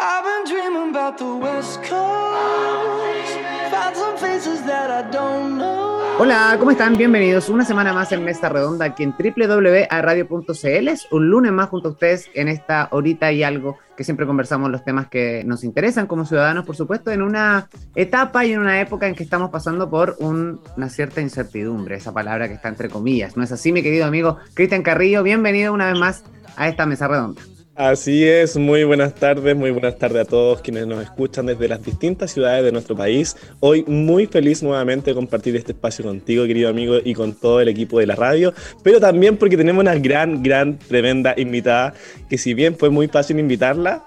I've been dreaming about the West Coast. Hola, ¿cómo están? Bienvenidos una semana más en Mesa Redonda aquí en www.radio.cl. Un lunes más junto a ustedes en esta horita y algo que siempre conversamos los temas que nos interesan como ciudadanos, por supuesto, en una etapa y en una época en que estamos pasando por un- una cierta incertidumbre, esa palabra que está entre comillas. ¿No es así, mi querido amigo Cristian Carrillo? Bienvenido una vez más a esta Mesa Redonda. Así es, muy buenas tardes, muy buenas tardes a todos quienes nos escuchan desde las distintas ciudades de nuestro país. Hoy muy feliz nuevamente de compartir este espacio contigo, querido amigo, y con todo el equipo de la radio, pero también porque tenemos una gran, gran, tremenda invitada, que si bien fue muy fácil invitarla,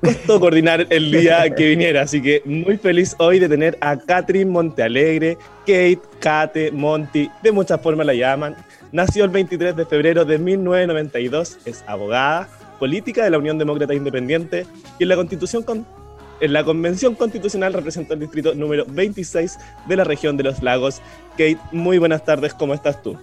costó coordinar el día que viniera, así que muy feliz hoy de tener a Catherine Montealegre, Kate, Kate, Monty, de muchas formas la llaman. Nació el 23 de febrero de 1992, es abogada, política de la Unión Demócrata Independiente y en la Constitución con- en la Convención Constitucional representa el distrito número 26 de la región de los lagos. Kate, muy buenas tardes, ¿cómo estás tú?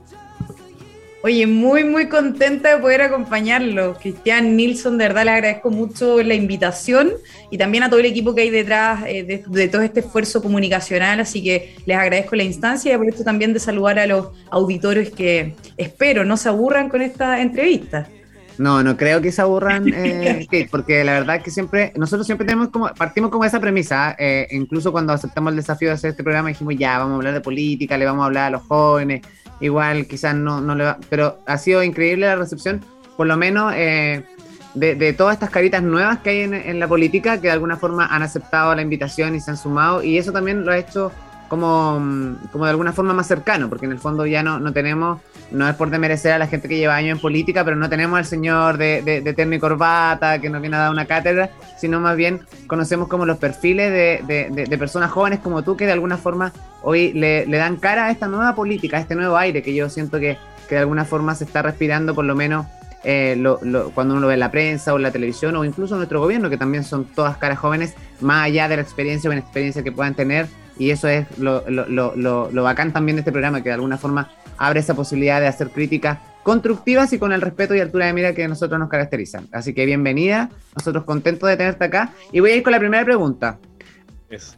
Oye, muy, muy contenta de poder acompañarlo. Cristian Nilsson, de verdad le agradezco mucho la invitación y también a todo el equipo que hay detrás eh, de, de todo este esfuerzo comunicacional. Así que les agradezco la instancia y aprovecho también de saludar a los auditores que espero no se aburran con esta entrevista. No, no creo que se aburran, eh, porque la verdad es que siempre, nosotros siempre tenemos como, partimos como esa premisa, eh, incluso cuando aceptamos el desafío de hacer este programa dijimos ya, vamos a hablar de política, le vamos a hablar a los jóvenes, igual quizás no, no le va, pero ha sido increíble la recepción, por lo menos eh, de, de todas estas caritas nuevas que hay en, en la política, que de alguna forma han aceptado la invitación y se han sumado, y eso también lo ha hecho como, como de alguna forma más cercano, porque en el fondo ya no, no tenemos, no es por demerecer a la gente que lleva años en política, pero no tenemos al señor de, de, de terno y corbata que nos viene a dar una cátedra, sino más bien conocemos como los perfiles de, de- de- personas jóvenes como tú que de alguna forma hoy le, le dan cara a esta nueva política, a este nuevo aire que yo siento que, que de alguna forma se está respirando por lo menos eh, lo- lo- cuando uno lo ve en la prensa o en la televisión o incluso en nuestro gobierno, que también son todas caras jóvenes, más allá de la experiencia o inexperiencia que puedan tener. Y eso es lo, lo, lo, lo, bacán también de este programa, que de alguna forma abre esa posibilidad de hacer críticas constructivas y con el respeto y altura de mira que nosotros nos caracterizan. Así que bienvenida, nosotros contentos de tenerte acá. Y voy a ir con la primera pregunta. Eso.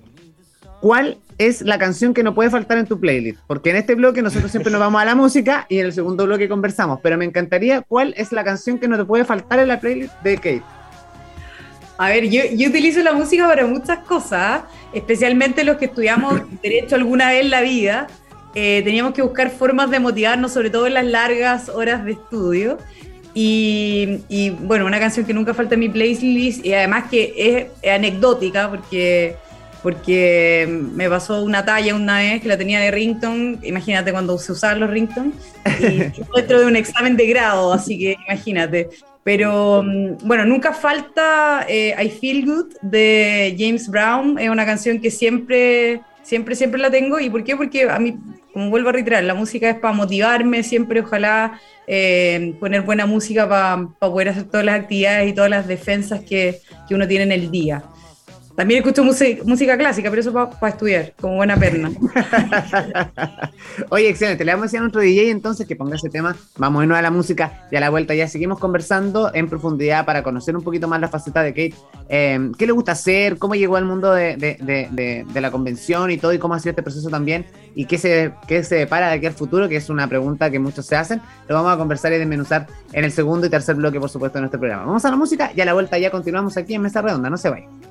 ¿Cuál es la canción que no puede faltar en tu playlist? Porque en este bloque nosotros siempre nos vamos a la música y en el segundo bloque conversamos, pero me encantaría cuál es la canción que no te puede faltar en la playlist de Kate. A ver, yo, yo utilizo la música para muchas cosas, especialmente los que estudiamos derecho alguna vez en la vida. eh, teníamos que buscar formas de motivarnos, sobre todo en las largas horas de estudio. Y, y, bueno, una canción que nunca falta en mi playlist y además que es, es anecdótica porque, porque me pasó una talla una vez que la tenía de rington, imagínate cuando se usaban los rington, y dentro de un examen de grado, así que imagínate. Pero mm, bueno, nunca falta eh, I Feel Good de James Brown. Es una canción que siempre, siempre, siempre la tengo. ¿Y por qué? Porque a mí, como vuelvo a reiterar, la música es para motivarme siempre, ojalá eh, poner buena música para poder hacer todas las actividades y todas las defensas que, que uno tiene en el día. También escucho música, música clásica, pero eso para estudiar, como buena perna. Oye, excelente. Le vamos a decir a nuestro DJ entonces que ponga ese tema. Vamos a irnos a la música y a la vuelta ya seguimos conversando en profundidad para conocer un poquito más la faceta de Kate. Eh, ¿Qué le gusta hacer? ¿Cómo llegó al mundo de, de- de- de- de la convención y todo? ¿Y cómo ha sido este proceso también? ¿Y qué se, qué se depara de aquí al futuro? Que es una pregunta que muchos se hacen. Lo vamos a conversar y desmenuzar en el segundo y tercer bloque, por supuesto, de nuestro programa. Vamos a la música y a la vuelta ya continuamos aquí en Mesa Redonda. No se vayan.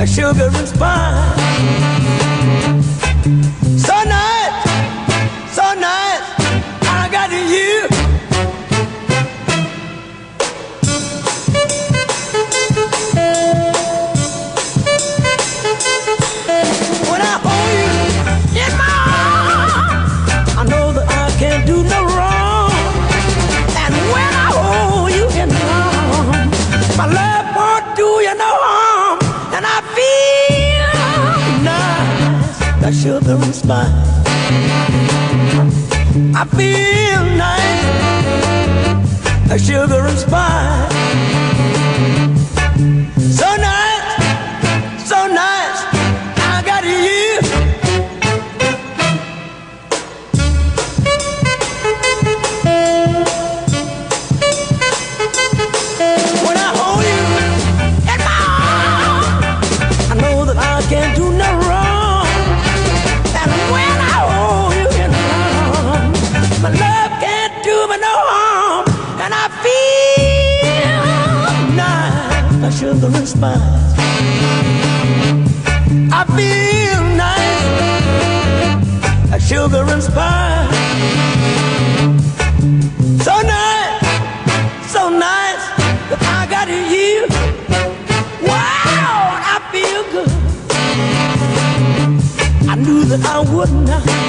like sugar and spice. Sugar and spice, I feel nice, a and spice. That I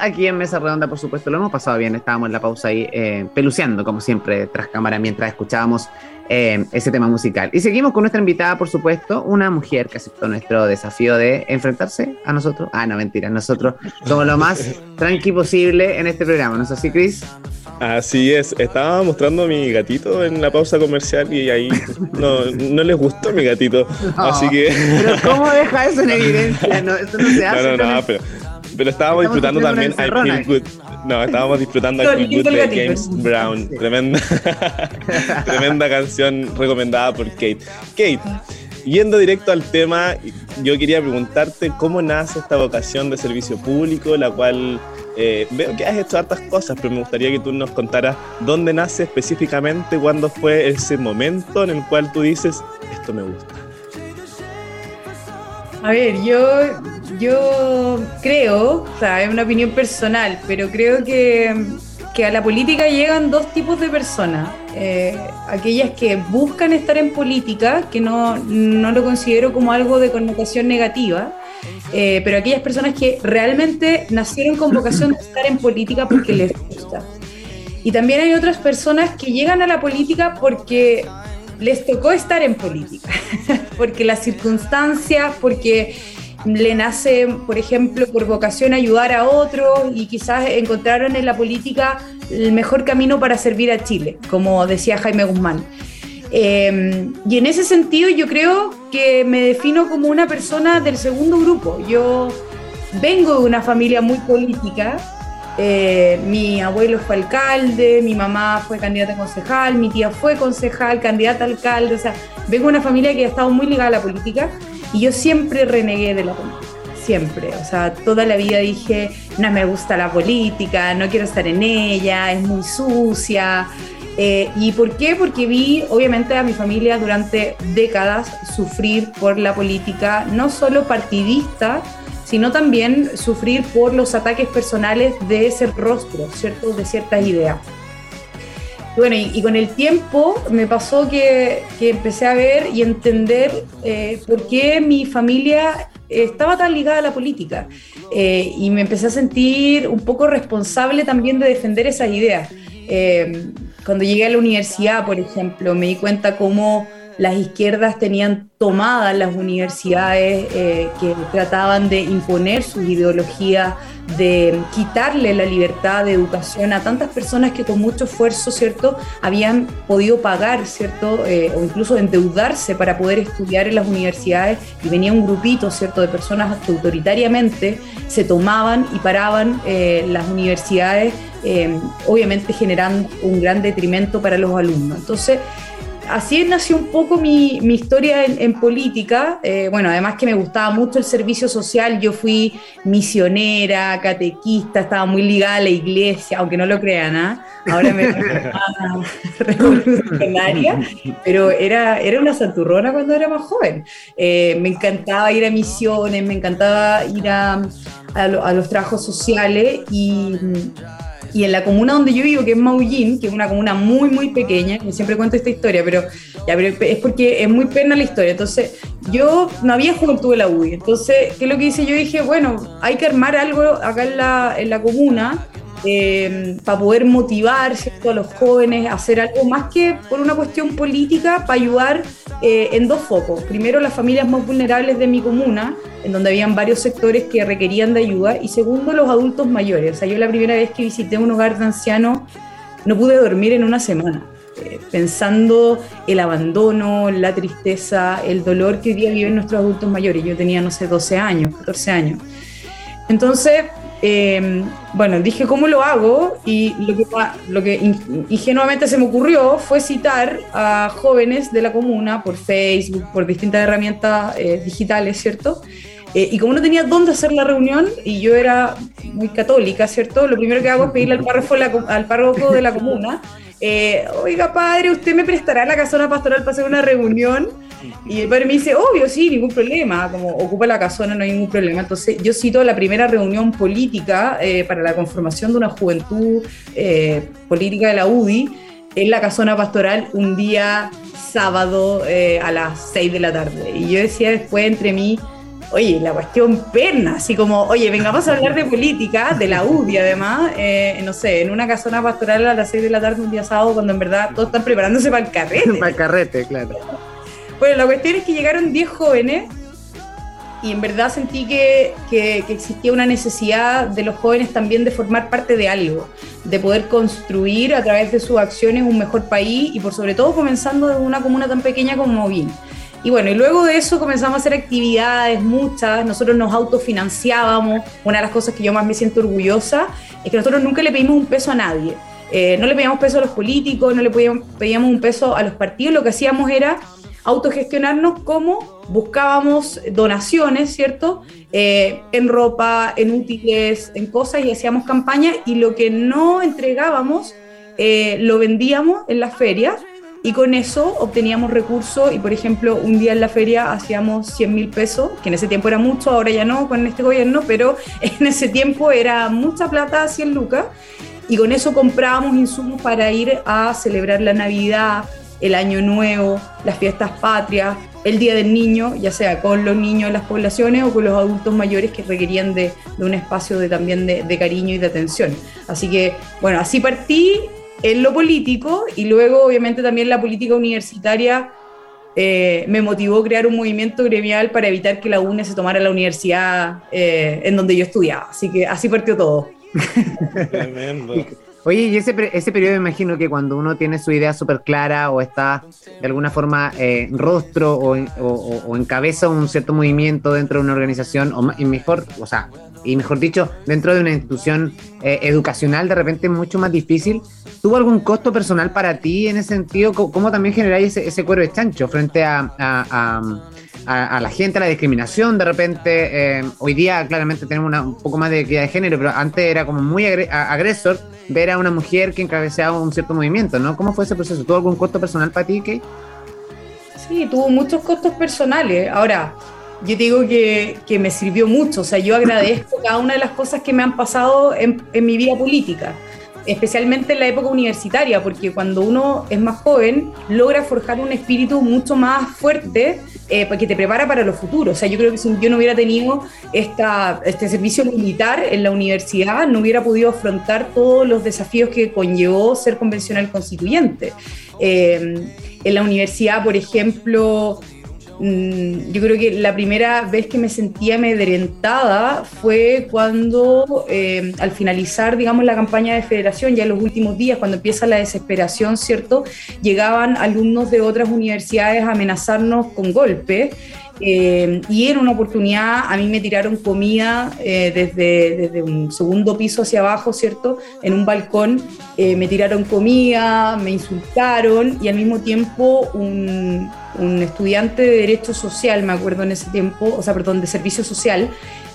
aquí en Mesa Redonda, por supuesto, lo hemos pasado bien, estábamos en la pausa ahí eh, peluceando, como siempre, tras cámara, mientras escuchábamos eh, ese tema musical. Y seguimos con nuestra invitada, por supuesto, una mujer que aceptó nuestro desafío de enfrentarse a nosotros. Ah, no, mentira, nosotros somos lo más tranqui posible en este programa, ¿no es así, Chris? Así es, estaba mostrando a mi gatito en la pausa comercial y ahí no, no les gustó mi gatito. No, Así que. Pero ¿cómo deja eso en evidencia? No, eso no se hace. No, no, no, con el- pero, pero estábamos disfrutando también I Feel. Good. No, estábamos disfrutando I Feel Good de. James Brown. Tremenda, tremenda canción recomendada por Kate. Kate, yendo directo al tema, yo quería preguntarte cómo nace esta vocación de servicio público, la cual eh, veo que has hecho hartas cosas, pero me gustaría que tú nos contaras dónde nace específicamente, cuándo fue ese momento en el cual tú dices, esto me gusta. A ver, yo, yo creo, o sea, es una opinión personal, pero creo que, que a la política llegan dos tipos de personas. Eh, aquellas que buscan estar en política, que no, no lo considero como algo de connotación negativa, eh, pero aquellas personas que realmente nacieron con vocación de estar en política porque les gusta. Y también hay otras personas que llegan a la política porque les tocó estar en política, porque las circunstancias, porque le nace, por ejemplo, por vocación ayudar a otros y quizás encontraron en la política el mejor camino para servir a Chile, como decía Jaime Guzmán. Eh, y en ese sentido yo creo que me defino como una persona del segundo grupo. Yo vengo de una familia muy política, eh, mi abuelo fue alcalde, mi mamá fue candidata a concejal, mi tía fue concejal, candidata a alcalde, o sea, vengo de una familia que ha estado muy ligada a la política y yo siempre renegué de la política, siempre, o sea, toda la vida dije, no me gusta la política, no quiero estar en ella, es muy sucia. Eh, ¿Y por qué? Porque vi, obviamente, a mi familia durante décadas sufrir por la política, no solo partidista, sino también sufrir por los ataques personales de ese rostro, ¿cierto? De ciertas ideas. Bueno, y, con el tiempo me pasó que, que empecé a ver y entender eh, por qué mi familia estaba tan ligada a la política. Eh, y me empecé a sentir un poco responsable también de defender esas ideas. Eh, cuando llegué a la universidad, por ejemplo, me di cuenta cómo las izquierdas tenían tomadas las universidades eh, que trataban de imponer su ideología, de quitarle la libertad de educación a tantas personas que con mucho esfuerzo, ¿cierto?, habían podido pagar, ¿cierto?, eh, o incluso endeudarse para poder estudiar en las universidades y venía un grupito, ¿cierto?, de personas que autoritariamente se tomaban y paraban eh, las universidades, obviamente generando un gran detrimento para los alumnos. Entonces, así nació un poco mi, mi historia en, política. Eh, bueno, además que me gustaba mucho el servicio social, yo fui misionera, catequista, estaba muy ligada a la iglesia, aunque no lo crean, ¿ah? ahora me revolucionaria, pero era, era una santurrona cuando era más joven. Eh, me encantaba ir a misiones, me encantaba ir a, a los trabajos sociales y y en la comuna donde yo vivo, que es Maullín, que es una comuna muy, muy pequeña, y siempre cuento esta historia, pero, ya, pero es porque es muy pena la historia. Entonces, yo no había juventud de la UDI. Entonces, ¿qué es lo que hice? Yo dije, bueno, hay que armar algo acá en la, en la comuna eh, para poder motivar a los jóvenes a hacer algo más que por una cuestión política, para ayudar eh, en dos focos. Primero, las familias más vulnerables de mi comuna, en donde habían varios sectores que requerían de ayuda, y segundo, los adultos mayores. O sea, yo la primera vez que visité un hogar de ancianos no pude dormir en una semana. Eh, pensando el abandono, la tristeza, el dolor que hoy día viven nuestros adultos mayores. Yo tenía, no sé, 12 años, 14 años. Entonces, Em, bueno, dije cómo lo hago y lo que, lo que ingenuamente se me ocurrió fue citar a jóvenes de la comuna por Facebook, por distintas herramientas eh, digitales, ¿cierto? Eh, y como no tenía dónde hacer la reunión y yo era muy católica, ¿cierto? Lo primero que hago es pedirle al párroco, al párroco de la comuna, eh, oiga padre, ¿usted me prestará la casona pastoral para hacer una reunión? Y el padre me dice, obvio, sí, ningún problema, como ocupa la casona, no hay ningún problema. Entonces yo cito la primera reunión política eh, para la conformación de una juventud eh, política de la UDI en la casona pastoral un día sábado eh, a las 6 de la tarde. Y yo decía después entre mí, oye, la cuestión perna, así como, oye, vengamos a hablar de política, de la UDI además, no sé, en una casona pastoral a las 6 de la tarde un día sábado, cuando en verdad todos están preparándose para el carrete. para el carrete, claro. Bueno, la cuestión es que llegaron 10 jóvenes y en verdad sentí que, que, existía una necesidad de los jóvenes también de formar parte de algo, de poder construir a través de sus acciones un mejor país y por sobre todo comenzando de una comuna tan pequeña como Movín. Y bueno, y luego de eso comenzamos a hacer actividades, muchas, nosotros nos autofinanciábamos, una de las cosas que yo más me siento orgullosa es que nosotros nunca le pedimos un peso a nadie, eh, no le pedíamos peso a los políticos, no le pedíamos un peso a los partidos, lo que hacíamos era autogestionarnos como buscábamos donaciones, ¿cierto? Eh, en ropa, en útiles, en cosas y hacíamos campaña y lo que no entregábamos eh, lo vendíamos en la feria y con eso obteníamos recursos y por ejemplo un día en la feria hacíamos 100 mil pesos, que en ese tiempo era mucho, ahora ya no con este gobierno, pero en ese tiempo era mucha plata, 100 lucas, y con eso comprábamos insumos para ir a celebrar la Navidad, el Año Nuevo, las fiestas patrias, el Día del Niño, ya sea con los niños de las poblaciones o con los adultos mayores que requerían de, un espacio de, también de, cariño y de atención. Así que, bueno, así partí en lo político y luego obviamente también la política universitaria eh, me motivó a crear un movimiento gremial para evitar que la UNE se tomara la universidad eh, en donde yo estudiaba. Así que así partió todo. Tremendo. Oye, y ese, ese periodo imagino que cuando uno tiene su idea súper clara o está de alguna forma eh, rostro o, o, encabeza un cierto movimiento dentro de una organización, o y mejor, o sea, y mejor dicho, dentro de una institución eh, educacional, de repente es mucho más difícil. ¿Tuvo algún costo personal para ti en ese sentido? ¿Cómo, también generáis ese, ese, cuero de chancho frente a, a, la gente, a la discriminación? De repente, eh, hoy día claramente tenemos un poco más de equidad de género, pero antes era como muy agresor ver a una mujer que encabezaba un cierto movimiento, ¿no? ¿Cómo fue ese proceso? ¿Tuvo algún costo personal para ti, Kate? Sí, tuvo muchos costos personales. Ahora, yo digo que, que, me sirvió mucho, o sea, yo agradezco cada una de las cosas que me han pasado en, en mi vida política especialmente en la época universitaria, porque cuando uno es más joven, logra forjar un espíritu mucho más fuerte eh, que te prepara para lo futuro. O sea, yo creo que si yo no hubiera tenido este servicio militar en la universidad, no hubiera podido afrontar todos los desafíos que conllevó ser convencional constituyente. Eh, en la universidad, por ejemplo, yo creo que la primera vez que me sentía amedrentada fue cuando eh, al finalizar, digamos, la campaña de federación, ya en los últimos días, cuando empieza la desesperación, ¿cierto? Llegaban alumnos de otras universidades a amenazarnos con golpes Eh, y en una oportunidad a mí me tiraron comida eh, desde, desde, un segundo piso hacia abajo, ¿cierto? En un balcón eh, me tiraron comida, me insultaron y al mismo tiempo un, un, estudiante de Derecho Social, me acuerdo en ese tiempo, o sea, perdón, de Servicio Social,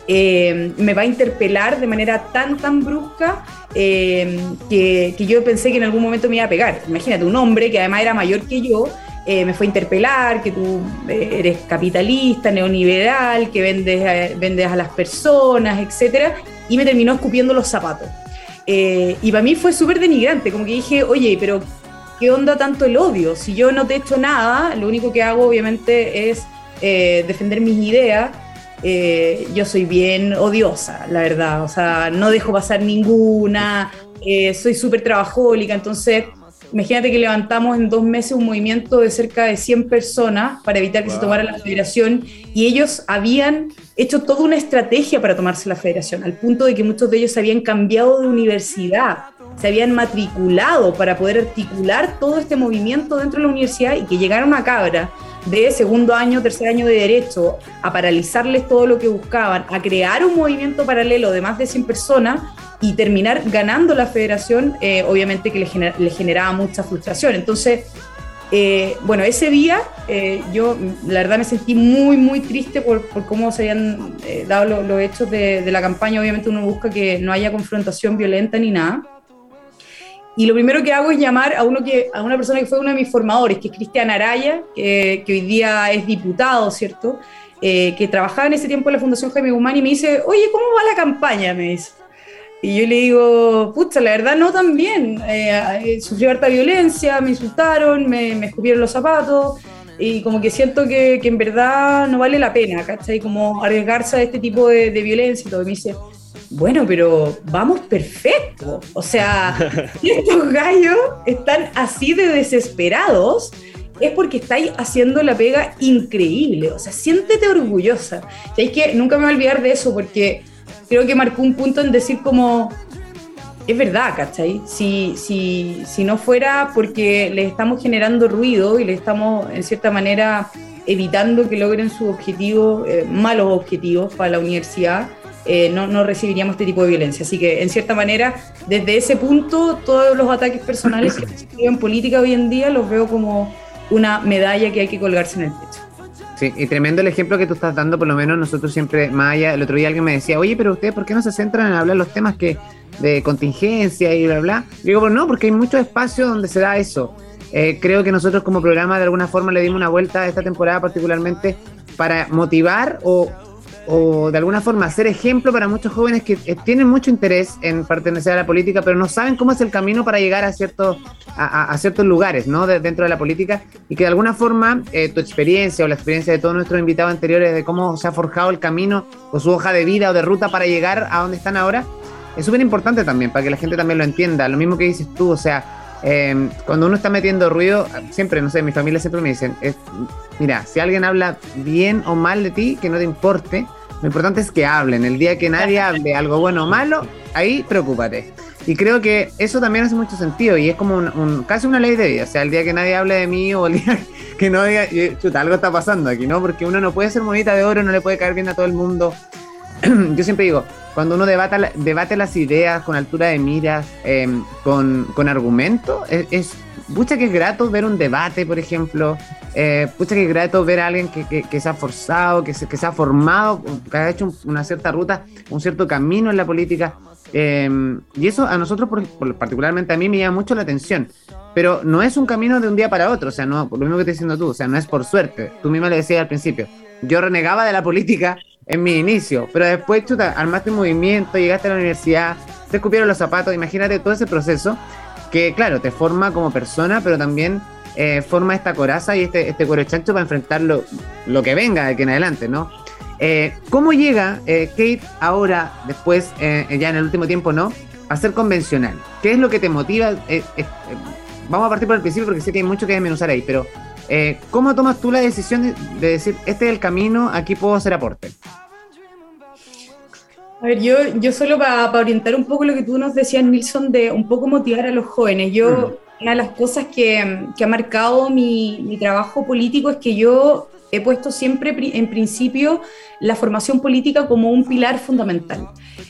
me va a interpelar de manera tan, tan brusca que, que yo pensé que en algún momento me iba a pegar. Imagínate, un hombre que además era mayor que yo, eh, me fue a interpelar, que tú eh, eres capitalista, neoliberal, que vendes, eh, vendes a las personas, etc. Y me terminó escupiendo los zapatos. y para mí fue súper denigrante, como que dije, oye, pero ¿qué onda tanto el odio? Si yo no te he hecho nada, lo único que hago obviamente es defender mis ideas. yo soy bien odiosa, la verdad, o sea, no dejo pasar ninguna, soy súper trabajólica, entonces Imagínate que levantamos en dos meses un movimiento de cerca de 100 personas para evitar que se tomara la federación y ellos habían hecho toda una estrategia para tomarse la federación, al punto de que muchos de ellos se habían cambiado de universidad, se habían matriculado para poder articular todo este movimiento dentro de la universidad y que llegara una cabra de segundo año, tercer año de derecho, a paralizarles todo lo que buscaban, a crear un movimiento paralelo de más de 100 personas, y terminar ganando la federación, eh, obviamente que le, generaba mucha frustración. Entonces, eh, bueno, ese día eh, yo la verdad me sentí muy, muy triste por, por cómo se habían dado los hechos de, de, la campaña. Obviamente uno busca que no haya confrontación violenta ni nada. Y lo primero que hago es llamar a, uno que, a una persona que fue uno de mis formadores, que es Cristian Araya, que hoy día es diputado, ¿cierto? que trabajaba en ese tiempo en la Fundación Jaime Guzmán y me dice, oye, ¿cómo va la campaña? Me dice. Y yo le digo, pucha, la verdad no tan bien. Eh, eh, sufrí harta violencia, me insultaron, me, me, escupieron los zapatos y como que siento que, que, en verdad no vale la pena, ¿cachai? Como arriesgarse a este tipo de, de violencia y todo. Y me dice, bueno, pero vamos perfecto. O sea, si estos gallos están así de desesperados, es porque estáis haciendo la pega increíble. O sea, siéntete orgullosa. es que nunca me voy a olvidar de eso porque creo que marcó un punto en decir como, es verdad, ¿cachai? Si, si, si no fuera porque les estamos generando ruido y les estamos, en cierta manera, evitando que logren sus objetivos, eh, malos objetivos para la universidad, eh, no, no, recibiríamos este tipo de violencia. Así que, en cierta manera, desde ese punto, todos los ataques personales que se en política hoy en día los veo como una medalla que hay que colgarse en el pecho. Sí, y tremendo el ejemplo que tú estás dando, por lo menos nosotros siempre, Maya, el otro día alguien me decía, oye, pero ustedes, ¿por qué no se centran en hablar los temas que de contingencia y bla, bla? digo, pues no, porque hay muchos espacios donde se da eso. Eh, creo que nosotros como programa de alguna forma le dimos una vuelta a esta temporada particularmente para motivar o o de alguna forma ser ejemplo para muchos jóvenes que eh, tienen mucho interés en pertenecer a la política, pero no saben cómo es el camino para llegar a ciertos, a, ciertos lugares ¿no? dentro de la política y que de alguna forma eh, tu experiencia o la experiencia de todos nuestros invitados anteriores de cómo se ha forjado el camino o su hoja de vida o de ruta para llegar a donde están ahora, es súper importante también para que la gente también lo entienda. Lo mismo que dices tú, o sea, em, cuando uno está metiendo ruido, siempre, no sé, mi familia siempre me dicen, es, mira, si alguien habla bien o mal de ti, que no te importe, lo importante es que hablen. El día que nadie hable algo bueno o malo, ahí preocúpate. Y creo que eso también hace mucho sentido y es como un, casi una ley de vida. O sea, el día que nadie hable de mí o el día que no diga, chuta, algo está pasando aquí, ¿no? Porque uno no puede ser monita de oro, no le puede caer bien a todo el mundo. Yo siempre digo, cuando uno debata, debate las ideas con altura de miras, em, con, con argumento, es, pucha que es grato ver un debate, por ejemplo, eh, pucha que es grato ver a alguien que, que, se ha forzado, que se, que se ha formado, que ha hecho una cierta ruta, un cierto camino en la política. Em, y eso a nosotros, particularmente a mí, me llama mucho la atención. Pero no es un camino de un día para otro, o sea, no, lo mismo que estás diciendo tú, o sea, no es por suerte. Tú misma le decías al principio, yo renegaba de la política en mi inicio, pero después, chuta, armaste movimiento, llegaste a la universidad, te escupieron los zapatos, imagínate todo ese proceso que claro, te forma como persona, pero también eh, forma esta coraza y este, este cuero chancho para enfrentar lo, que venga de aquí en adelante, ¿no? Eh, ¿Cómo llega eh, Kate ahora, después, ya en el último tiempo, ¿no? A ser convencional. ¿Qué es lo que te motiva? vamos a partir por el principio porque sé que hay mucho que desmenuzar ahí, pero ¿cómo tomas tú la decisión de, de, decir, este es el camino, aquí puedo hacer aporte? A ver, yo, yo solo para, orientar un poco lo que tú nos decías, Nilsson, de un poco motivar a los jóvenes. Yo, una de las cosas que, que ha marcado mi, mi, trabajo político es que yo he puesto siempre en principio la formación política como un pilar fundamental.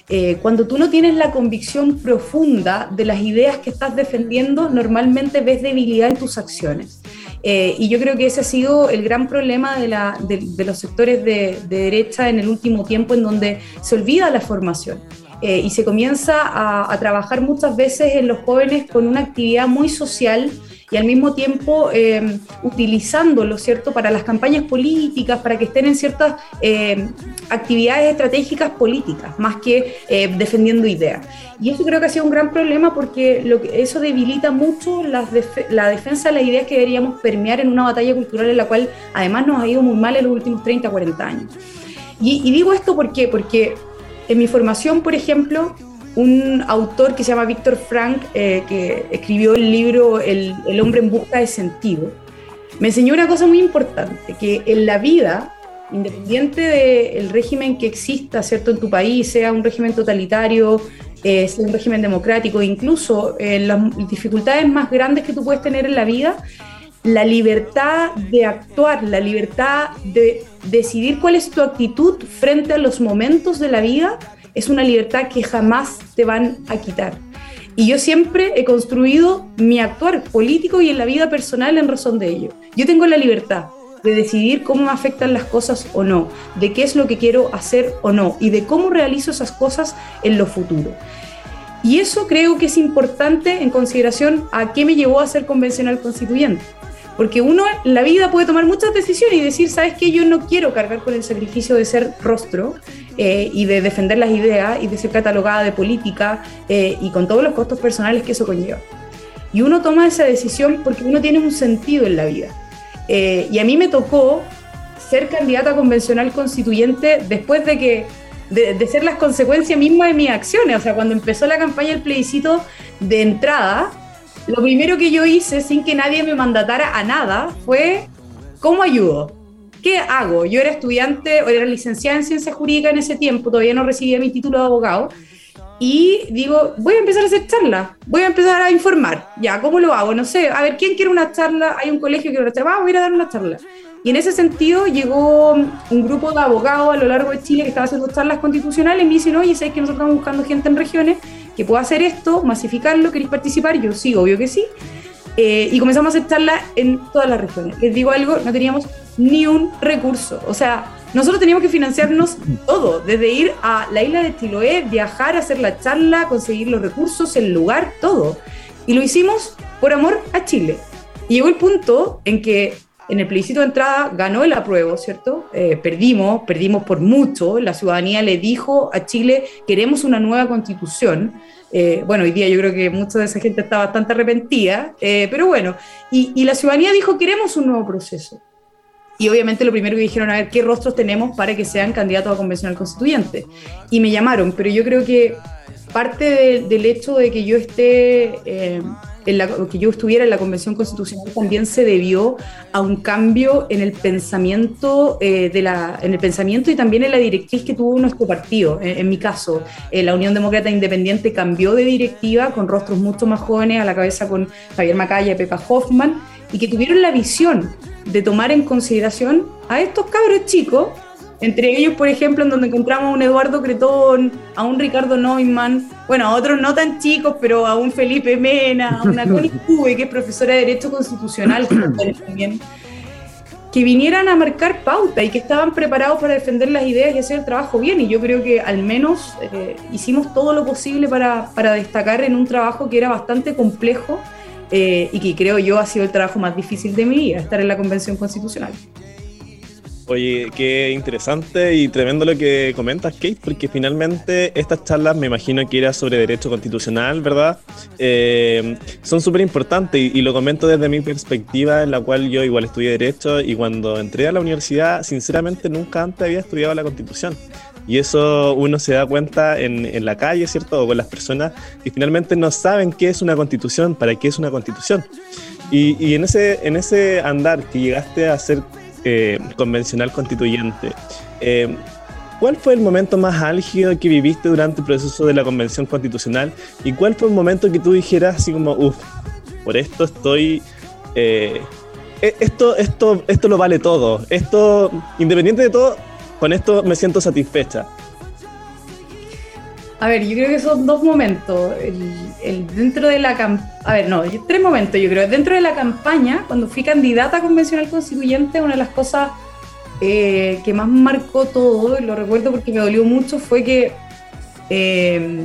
Eh, cuando tú no tienes la convicción profunda de las ideas que estás defendiendo, normalmente ves debilidad en tus acciones. Eh, y yo creo que ese ha sido el gran problema de, la, de, los sectores de, derecha en el último tiempo, en donde se olvida la formación. Eh, y se comienza a, a, trabajar muchas veces en los jóvenes con una actividad muy social y al mismo tiempo eh, utilizándolo, ¿cierto?, para las campañas políticas, para que estén en ciertas eh, actividades estratégicas políticas, más que eh, defendiendo ideas. Y eso creo que ha sido un gran problema porque lo que, eso debilita mucho la defensa de las ideas que deberíamos permear en una batalla cultural en la cual además nos ha ido muy mal en los últimos 30, 40 años. Y, y digo esto ¿por qué? porque en mi formación, por ejemplo, un autor que se llama Víctor Frank, eh, que escribió el libro el, hombre en busca de sentido, me enseñó una cosa muy importante, que en la vida, independiente del régimen que exista, ¿cierto?, en tu país, sea un régimen totalitario, eh, sea un régimen democrático, incluso en las dificultades más grandes que tú puedes tener en la vida, la libertad de actuar, la libertad de decidir cuál es tu actitud frente a los momentos de la vida, es una libertad que jamás te van a quitar. Y yo siempre he construido mi actuar político y en la vida personal en razón de ello. Yo tengo la libertad de decidir cómo me afectan las cosas o no, de qué es lo que quiero hacer o no, y de cómo realizo esas cosas en lo futuro. Y eso creo que es importante en consideración a qué me llevó a ser convencional constituyente. Porque uno la vida puede tomar muchas decisiones y decir, ¿sabes qué? Yo no quiero cargar con el sacrificio de ser rostro eh, y de defender las ideas y de ser catalogada de política eh, y con todos los costos personales que eso conlleva. Y uno toma esa decisión porque uno tiene un sentido en la vida. Eh, y a mí me tocó ser candidata convencional constituyente después de que de, de, ser las consecuencias mismas de mis acciones. O sea, cuando empezó la campaña del plebiscito de entrada, lo primero que yo hice sin que nadie me mandatara a nada fue, ¿cómo ayudo? ¿Qué hago? Yo era estudiante, o era licenciada en ciencias jurídicas en ese tiempo, todavía no recibía mi título de abogado. Y digo, voy a empezar a hacer charlas, voy a empezar a informar. Ya, ¿cómo lo hago? No sé, a ver, ¿quién quiere una charla? Hay un colegio que quiere una charla, vamos a ir a dar una charla. Y en ese sentido llegó un grupo de abogados a lo largo de Chile que estaba haciendo charlas constitucionales y me dicen, oye, ¿sabes que nosotros estamos buscando gente en regiones que pueda hacer esto, masificarlo, ¿queréis participar? Yo sí, obvio que sí. Eh, y comenzamos a aceptarla en todas las regiones. Les digo algo, no teníamos ni un recurso. O sea, nosotros teníamos que financiarnos todo, desde ir a la isla de Chiloé, viajar, hacer la charla, conseguir los recursos, el lugar, todo. Y lo hicimos por amor a Chile. Y llegó el punto en que en el plebiscito de entrada ganó el apruebo, ¿cierto? Eh, perdimos, perdimos por mucho. La ciudadanía le dijo a Chile, queremos una nueva constitución. Eh, bueno, hoy día yo creo que mucha de esa gente está bastante arrepentida, eh, pero bueno, y, y, la ciudadanía dijo, queremos un nuevo proceso. Y obviamente lo primero que dijeron, a ver, ¿qué rostros tenemos para que sean candidatos a convencional constituyente? Y me llamaron, pero yo creo que parte de, del hecho de que yo esté que yo estuviera en la Convención Constitucional también se debió a un cambio en el pensamiento, eh, de la, en el pensamiento y también en la directriz que tuvo nuestro partido. En, mi caso, eh, la Unión Demócrata Independiente cambió de directiva con rostros mucho más jóvenes, a la cabeza con Javier Macaya y Pepa Hoffman, y que tuvieron la visión de tomar en consideración a estos cabros chicos entre ellos, por ejemplo, en donde encontramos a un Eduardo Cretón, a un Ricardo Neumann, bueno, a otros no tan chicos, pero a un Felipe Mena, a una Connie Cube, que es profesora de Derecho Constitucional también, que vinieran a marcar pauta y que estaban preparados para defender las ideas y hacer el trabajo bien. Y yo creo que al menos eh, hicimos todo lo posible para, para, destacar en un trabajo que era bastante complejo eh, y que creo yo ha sido el trabajo más difícil de mi vida, estar en la Convención Constitucional. Oye, qué interesante y tremendo lo que comentas, Kate, porque finalmente estas charlas, me imagino que era sobre derecho constitucional, ¿verdad? Eh, son súper importantes y, y, lo comento desde mi perspectiva, en la cual yo igual estudié derecho y cuando entré a la universidad, sinceramente nunca antes había estudiado la constitución. Y eso uno se da cuenta en, en la calle, ¿cierto? O con las personas que finalmente no saben qué es una constitución, para qué es una constitución. Y, y en, ese, en ese andar que llegaste a ser eh, convencional constituyente. Eh, ¿Cuál fue el momento más álgido que viviste durante el proceso de la convención constitucional? ¿Y cuál fue el momento que tú dijeras así como, uff, por esto estoy... Eh, eh, esto, esto, esto lo vale todo. Esto, independiente de todo, con esto me siento satisfecha. A ver, yo creo que son dos momentos. El, dentro de la campaña, a ver, no, tres momentos yo creo. Dentro de la campaña, cuando fui candidata convencional constituyente, una de las cosas eh, que más marcó todo, y lo recuerdo porque me dolió mucho, fue que eh,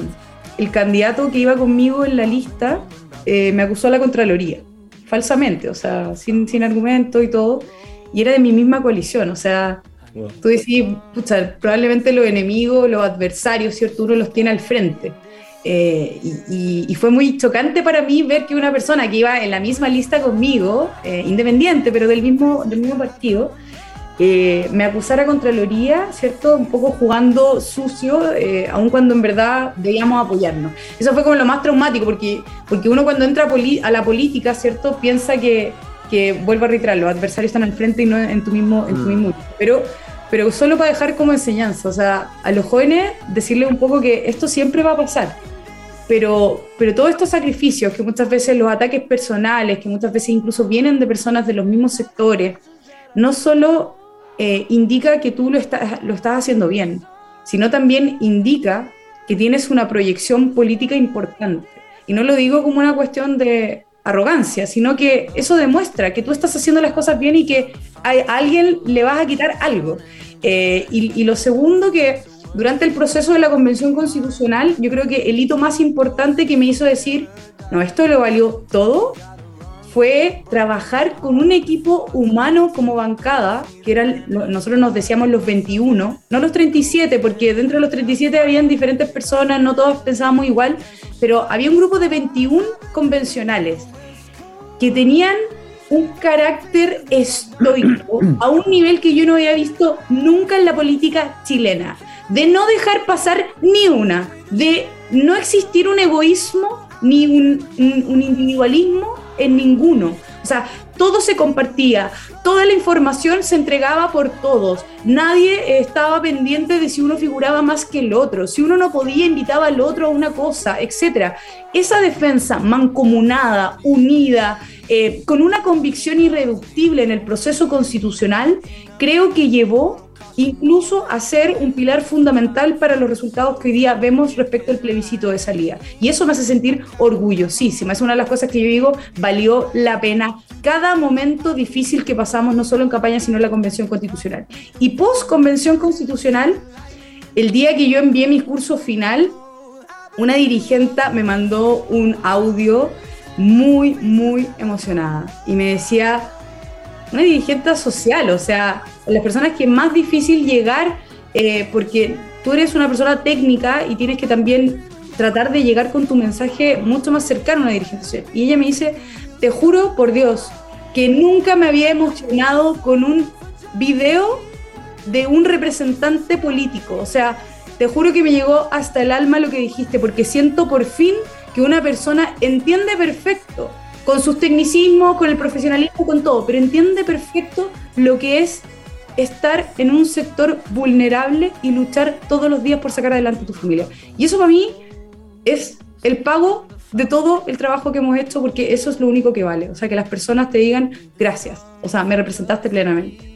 el candidato que iba conmigo en la lista eh, me acusó a la Contraloría, falsamente, o sea, sin, sin argumento y todo, y era de mi misma coalición, o sea, Tú decís, pucha, probablemente los enemigos, los adversarios, ¿cierto? Uno los tiene al frente. Eh, y, fue muy chocante para mí ver que una persona que iba en la misma lista conmigo, eh, independiente, pero del mismo, del mismo partido, eh, me acusara Contraloría, ¿cierto? Un poco jugando sucio, aun cuando en verdad debíamos apoyarnos. Eso fue como lo más traumático, porque, porque uno cuando entra a, la política, ¿cierto? Piensa que, que vuelvo a reiterar, los adversarios están al frente y no en tu mismo, en tu mm. mismo. Pero, pero solo para dejar como enseñanza, o sea, a los jóvenes decirles un poco que esto siempre va a pasar. Pero, pero todos estos sacrificios, que muchas veces los ataques personales, que muchas veces incluso vienen de personas de los mismos sectores, no solo eh, indica que tú lo estás, lo estás haciendo bien, sino también indica que tienes una proyección política importante. Y no lo digo como una cuestión de, arrogancia, sino que eso demuestra que tú estás haciendo las cosas bien y que a, alguien le vas a quitar algo. Eh, y, lo segundo que durante el proceso de la Convención Constitucional, yo creo que el hito más importante que me hizo decir, no, esto lo valió todo, fue trabajar con un equipo humano como bancada, que eran, nosotros nos decíamos los 21, no los 37, porque dentro de los 37 habían diferentes personas, no todos pensábamos igual, pero había un grupo de 21 convencionales que tenían un carácter estoico a un nivel que yo no había visto nunca en la política chilena, de no dejar pasar ni una, de no existir un egoísmo ni un, un individualismo en ninguno. O sea, todo se compartía, toda la información se entregaba por todos, nadie estaba pendiente de si uno figuraba más que el otro, si uno no podía invitaba al otro a una cosa, etc. Esa defensa mancomunada, unida, eh, con una convicción irreductible en el proceso constitucional, creo que llevó incluso a ser un pilar fundamental para los resultados que hoy día vemos respecto al plebiscito de salida. Y eso me hace sentir orgullosísima. Es una de las cosas que yo digo, valió la pena cada momento difícil que pasamos, no solo en campaña, sino en la Convención Constitucional. Y post Convención Constitucional, el día que yo envié mi curso final, una dirigente me mandó un audio muy, muy emocionada y me decía, una dirigente social, o sea, las personas que es más difícil llegar eh, porque tú eres una persona técnica y tienes que también tratar de llegar con tu mensaje mucho más cercano a una dirigente social. Y ella me dice, te juro por Dios que nunca me había emocionado con un video de un representante político. O sea, te juro que me llegó hasta el alma lo que dijiste, porque siento por fin que una persona entiende perfecto con sus tecnicismos, con el profesionalismo, con todo, pero entiende perfecto lo que es estar en un sector vulnerable y luchar todos los días por sacar adelante a tu familia. Y eso para mí es el pago de todo el trabajo que hemos hecho, porque eso es lo único que vale. O sea, que las personas te digan gracias. O sea, me representaste plenamente.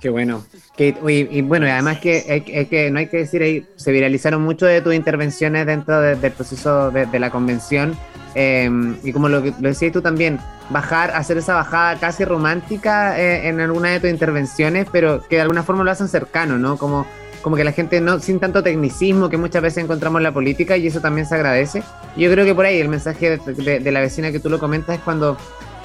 Qué bueno. y, bueno, y además que, que no hay que decir ahí, se viralizaron mucho de tus intervenciones dentro del proceso de, la convención. Em, y como lo, decías tú también, bajar, hacer esa bajada casi romántica eh, en alguna de tus intervenciones, pero que de alguna forma lo hacen cercano, ¿no? Como, como que la gente no, sin tanto tecnicismo que muchas veces encontramos en la política y eso también se agradece. Yo creo que por ahí el mensaje de la vecina que tú lo comentas es cuando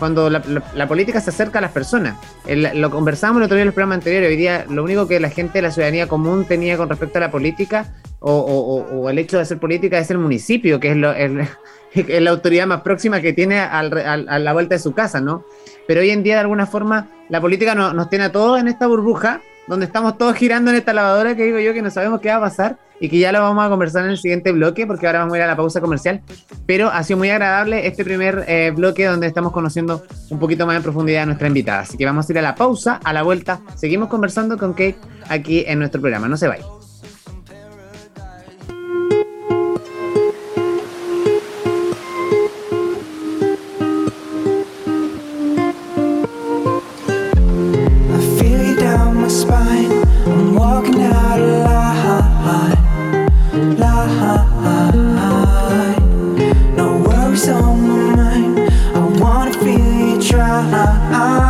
cuando la, política se acerca a las personas. lo conversamos el otro día en el programa anterior. Hoy día lo único que la gente, la ciudadanía común tenía con respecto a la política o, el hecho de hacer política es el municipio, que es, la autoridad más próxima que tiene a la vuelta de su casa, ¿no? Pero hoy en día, de alguna forma, la política nos tiene a todos en esta burbuja donde estamos todos girando en esta lavadora que digo yo que no sabemos qué va a pasar y que ya lo vamos a conversar en el siguiente bloque porque ahora vamos a ir a la pausa comercial. Pero ha sido muy agradable este primer eh, bloque donde estamos conociendo un poquito más en profundidad a nuestra invitada. Así que vamos a ir a la pausa, a la vuelta. Seguimos conversando con Kate aquí en nuestro programa. No se vayan. I